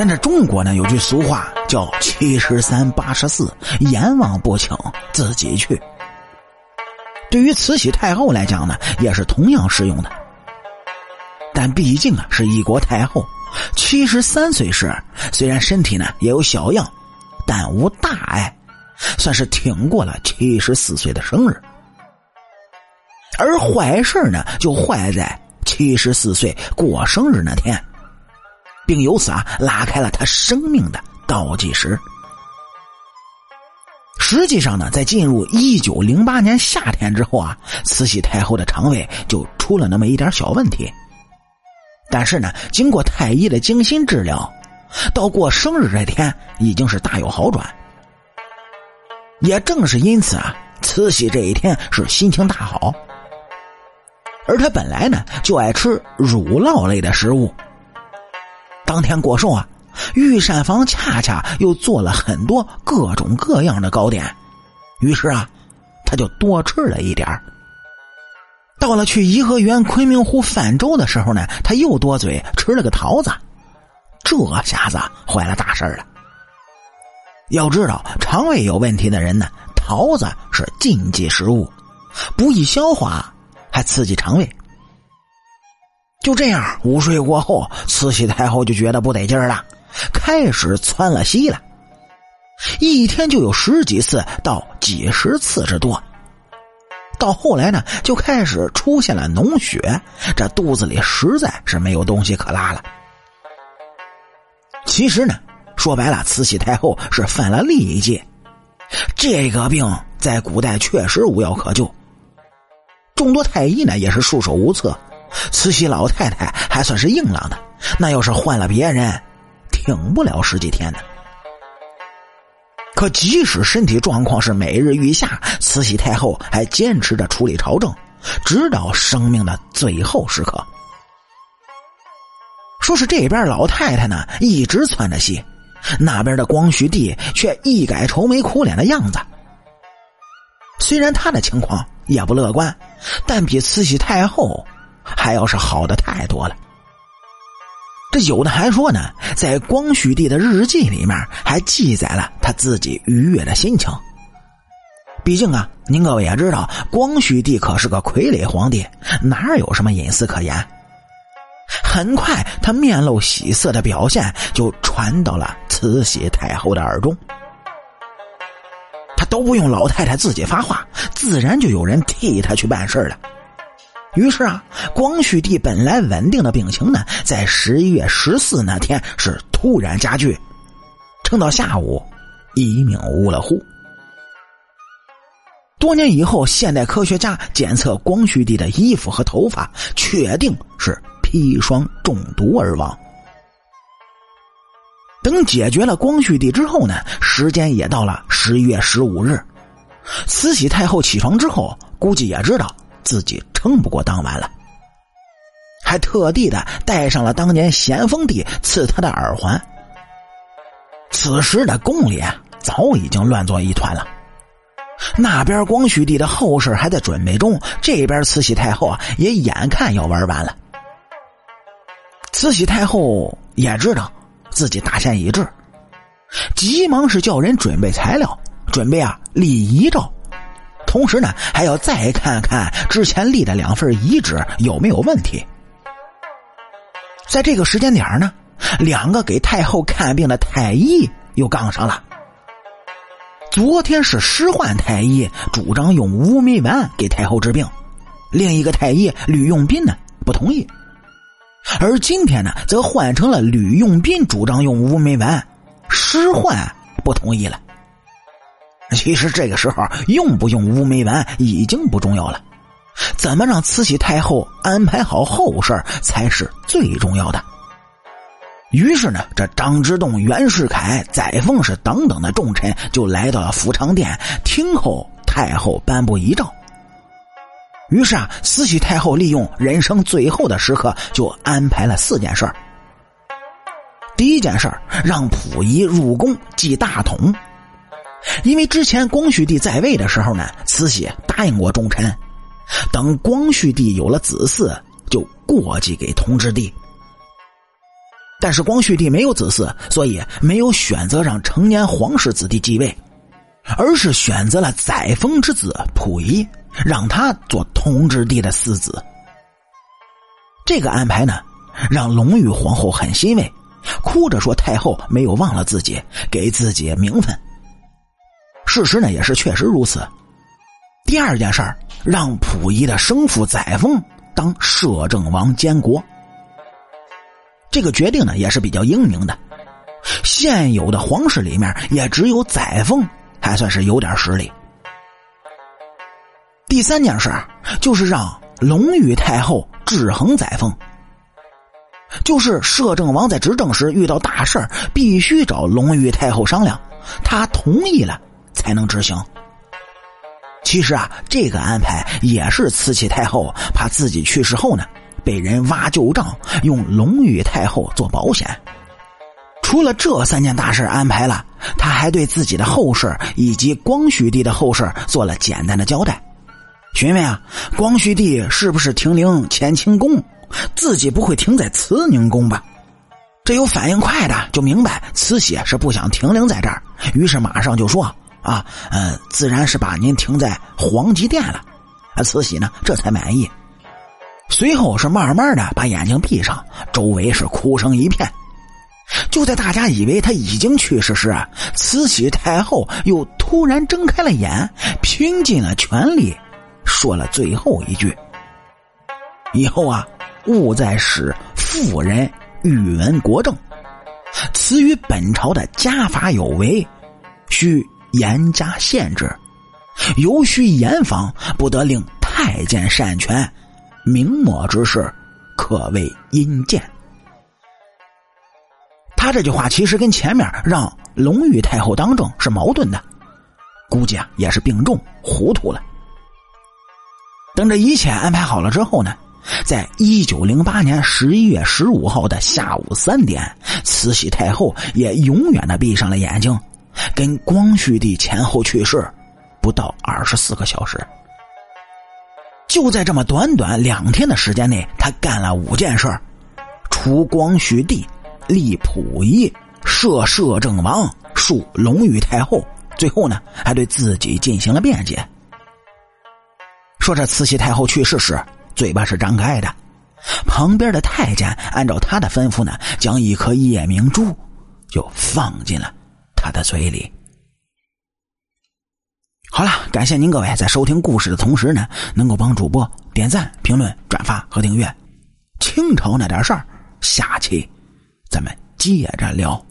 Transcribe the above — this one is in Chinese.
咱这中国呢有句俗话叫“七十三八十四，阎王不请自己去”。对于慈禧太后来讲呢，也是同样适用的。但毕竟啊是一国太后，七十三岁时，虽然身体呢也有小恙，但无大碍，算是挺过了七十四岁的生日。而坏事呢，就坏在七十四岁过生日那天。并由此啊拉开了他生命的倒计时。实际上呢，在进入一九零八年夏天之后啊，慈禧太后的肠胃就出了那么一点小问题。但是呢，经过太医的精心治疗，到过生日这天已经是大有好转。也正是因此啊，慈禧这一天是心情大好。而她本来呢就爱吃乳酪类的食物。当天过寿啊，御膳房恰恰又做了很多各种各样的糕点，于是啊，他就多吃了一点到了去颐和园、昆明湖泛舟的时候呢，他又多嘴吃了个桃子，这下子坏了大事了。要知道，肠胃有问题的人呢，桃子是禁忌食物，不易消化，还刺激肠胃。就这样，午睡过后，慈禧太后就觉得不得劲儿了，开始窜了稀了，一天就有十几次到几十次之多。到后来呢，就开始出现了脓血，这肚子里实在是没有东西可拉了。其实呢，说白了，慈禧太后是犯了痢疾，这个病在古代确实无药可救，众多太医呢也是束手无策。慈禧老太太还算是硬朗的，那要是换了别人，挺不了十几天的。可即使身体状况是每日愈下，慈禧太后还坚持着处理朝政，直到生命的最后时刻。说是这边老太太呢一直窜着戏，那边的光绪帝却一改愁眉苦脸的样子。虽然他的情况也不乐观，但比慈禧太后。还要是好的太多了。这有的还说呢，在光绪帝的日记里面还记载了他自己愉悦的心情。毕竟啊，您各位也知道，光绪帝可是个傀儡皇帝，哪有什么隐私可言？很快，他面露喜色的表现就传到了慈禧太后的耳中。他都不用老太太自己发话，自然就有人替他去办事了。于是啊，光绪帝本来稳定的病情呢，在十一月十四那天是突然加剧，撑到下午，一命呜了呼。多年以后，现代科学家检测光绪帝的衣服和头发，确定是砒霜中毒而亡。等解决了光绪帝之后呢，时间也到了十一月十五日，慈禧太后起床之后，估计也知道。自己撑不过当晚了，还特地的戴上了当年咸丰帝赐他的耳环。此时的宫里啊早已经乱作一团了，那边光绪帝的后事还在准备中，这边慈禧太后啊也眼看要玩完了。慈禧太后也知道自己大限已至，急忙是叫人准备材料，准备啊立遗诏。同时呢，还要再看看之前立的两份遗旨有没有问题。在这个时间点呢，两个给太后看病的太医又杠上了。昨天是施焕太医主张用乌梅丸给太后治病，另一个太医吕用宾呢不同意，而今天呢，则换成了吕用宾主张用乌梅丸，施焕不同意了。其实这个时候用不用乌梅丸已经不重要了，怎么让慈禧太后安排好后事才是最重要的。于是呢，这张之洞、袁世凯、载沣是等等的重臣就来到了福昌殿，听候太后颁布遗诏。于是啊，慈禧太后利用人生最后的时刻，就安排了四件事第一件事让溥仪入宫继大统。因为之前光绪帝在位的时候呢，慈禧答应过重臣，等光绪帝有了子嗣，就过继给同治帝。但是光绪帝没有子嗣，所以没有选择让成年皇室子弟继位，而是选择了载沣之子溥仪，让他做同治帝的嗣子。这个安排呢，让隆裕皇后很欣慰，哭着说太后没有忘了自己，给自己名分。事实呢，也是确实如此。第二件事儿，让溥仪的生父载沣当摄政王监国。这个决定呢，也是比较英明的。现有的皇室里面，也只有载沣还算是有点实力。第三件事就是让隆裕太后制衡载沣，就是摄政王在执政时遇到大事必须找隆裕太后商量，他同意了才能执行。其实啊，这个安排也是慈禧太后怕自己去世后呢。被人挖旧账，用隆裕太后做保险。除了这三件大事安排了，他还对自己的后事以及光绪帝的后事做了简单的交代。询问啊，光绪帝是不是停灵乾清宫？自己不会停在慈宁宫吧？这有反应快的就明白慈禧是不想停灵在这儿，于是马上就说啊，嗯，自然是把您停在皇极殿了。啊，慈禧呢这才满意。随后是慢慢的把眼睛闭上，周围是哭声一片。就在大家以为他已经去世时，慈禧太后又突然睁开了眼，拼尽了全力说了最后一句：“以后啊，勿再使妇人语文国政，此与本朝的家法有违，需严加限制，尤需严防，不得令太监擅权。”明末之事，可谓阴间。他这句话其实跟前面让隆裕太后当政是矛盾的，估计啊也是病重糊涂了。等这一切安排好了之后呢，在一九零八年十一月十五号的下午三点，慈禧太后也永远的闭上了眼睛，跟光绪帝前后去世不到二十四个小时。就在这么短短两天的时间内，他干了五件事除光绪帝，立溥仪，设摄政王，树隆裕太后，最后呢，还对自己进行了辩解。说这慈禧太后去世时，嘴巴是张开的，旁边的太监按照他的吩咐呢，将一颗夜明珠就放进了他的嘴里。好了，感谢您各位在收听故事的同时呢，能够帮主播点赞、评论、转发和订阅。清朝那点事儿，下期咱们接着聊。